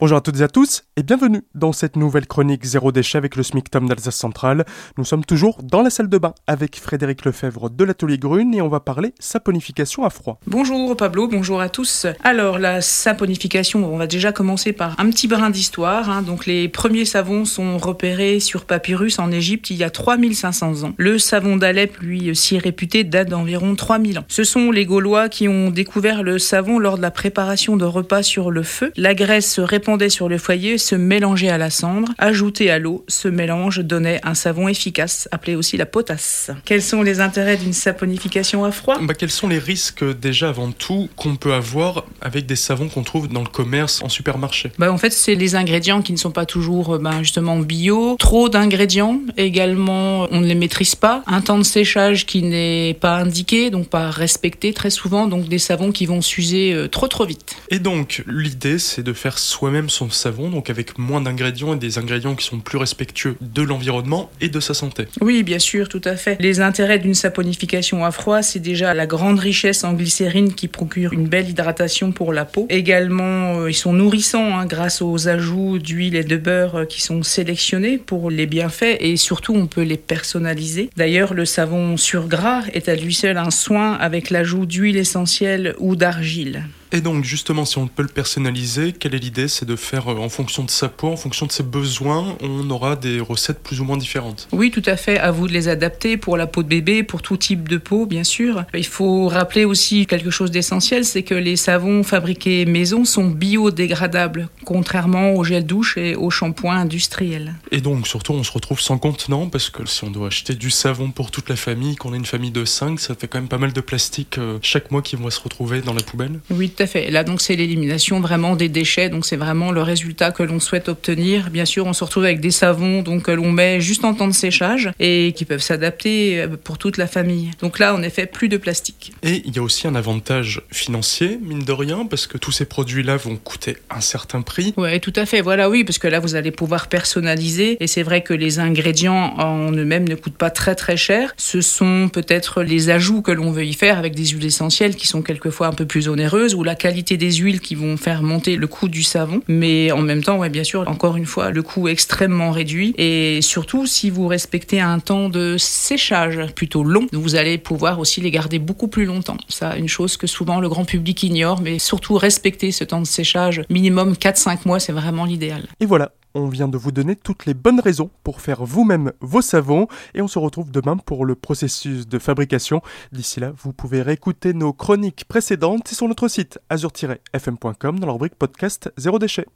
Bonjour à toutes et à tous et bienvenue dans cette nouvelle chronique Zéro déchet avec le SMICTOM d'Alsace Centrale. Nous sommes toujours dans la salle de bain avec Frédéric Lefebvre de l'atelier Grune et on va parler saponification à froid. Bonjour Pablo, bonjour à tous. Alors la saponification, on va déjà commencer par un petit brin d'histoire. hein. Donc les premiers savons sont repérés sur papyrus en Égypte il y a 3500 ans. Le savon d'Alep, lui si réputé, date d'environ 3000 ans. Ce sont les Gaulois qui ont découvert le savon lors de la préparation de repas sur le feu. La graisse se répandait sur le foyer, se mélangeait à la cendre, ajouté à l'eau, ce mélange donnait un savon efficace, appelé aussi la potasse. Quels sont les intérêts d'une saponification à froid? Bah, quels sont les risques déjà avant tout qu'on peut avoir avec des savons qu'on trouve dans le commerce en supermarché? Bah, En fait, c'est les ingrédients qui ne sont pas toujours euh, ben, justement bio. Trop d'ingrédients également, on ne les maîtrise pas. Un temps de séchage qui n'est pas indiqué, donc pas respecté très souvent. Donc des savons qui vont s'user euh, trop trop vite. Et donc l'idée c'est de faire soi-même son savon, donc avec moins d'ingrédients et des ingrédients qui sont plus respectueux de l'environnement et de sa santé. Oui, bien sûr, tout à fait. Les intérêts d'une saponification à froid, c'est déjà la grande richesse en glycérine qui procure une belle hydratation pour la peau. Également, euh, ils sont nourrissants hein, grâce aux ajouts d'huile et de beurre euh, qui sont sélectionnés pour les bienfaits et surtout on peut les personnaliser. D'ailleurs, le savon sur gras est à lui seul un soin avec l'ajout d'huile essentielle ou d'argile. Et donc justement, si on peut le personnaliser, quelle est l'idée? C'est de faire euh, en fonction de sa peau, en fonction de ses besoins, on aura des recettes plus ou moins différentes. Oui, tout à fait. À vous de les adapter pour la peau de bébé, pour tout type de peau, bien sûr. Il faut rappeler aussi quelque chose d'essentiel, c'est que les savons fabriqués maison sont biodégradables, contrairement au gel douche et au shampoing industriel. Et donc surtout, on se retrouve sans contenant parce que si on doit acheter du savon pour toute la famille, qu'on a une famille de 5, ça fait quand même pas mal de plastique euh, chaque mois qui vont se retrouver dans la poubelle. Oui, à fait. Là, donc, c'est l'élimination vraiment des déchets. Donc, c'est vraiment le résultat que l'on souhaite obtenir. Bien sûr, on se retrouve avec des savons donc que l'on met juste en temps de séchage et qui peuvent s'adapter euh, pour toute la famille. Donc là, en effet, plus de plastique. Et il y a aussi un avantage financier, mine de rien, parce que tous ces produits-là vont coûter un certain prix. Oui, tout à fait. Voilà, oui, parce que là, vous allez pouvoir personnaliser. Et c'est vrai que les ingrédients en eux-mêmes ne coûtent pas très très cher. Ce sont peut-être les ajouts que l'on veut y faire avec des huiles essentielles qui sont quelquefois un peu plus onéreuses ou la qualité des huiles qui vont faire monter le coût du savon. Mais en même temps, ouais, bien sûr, encore une fois, le coût extrêmement réduit. Et surtout, si vous respectez un temps de séchage plutôt long, vous allez pouvoir aussi les garder beaucoup plus longtemps. Ça, une chose que souvent le grand public ignore, mais surtout respecter ce temps de séchage, minimum 4-5 mois, c'est vraiment l'idéal. Et voilà, on vient de vous donner toutes les bonnes raisons pour faire vous-même vos savons et on se retrouve demain pour le processus de fabrication. D'ici là, vous pouvez réécouter nos chroniques précédentes sur notre site azur-fm.com dans la rubrique podcast Zéro déchet.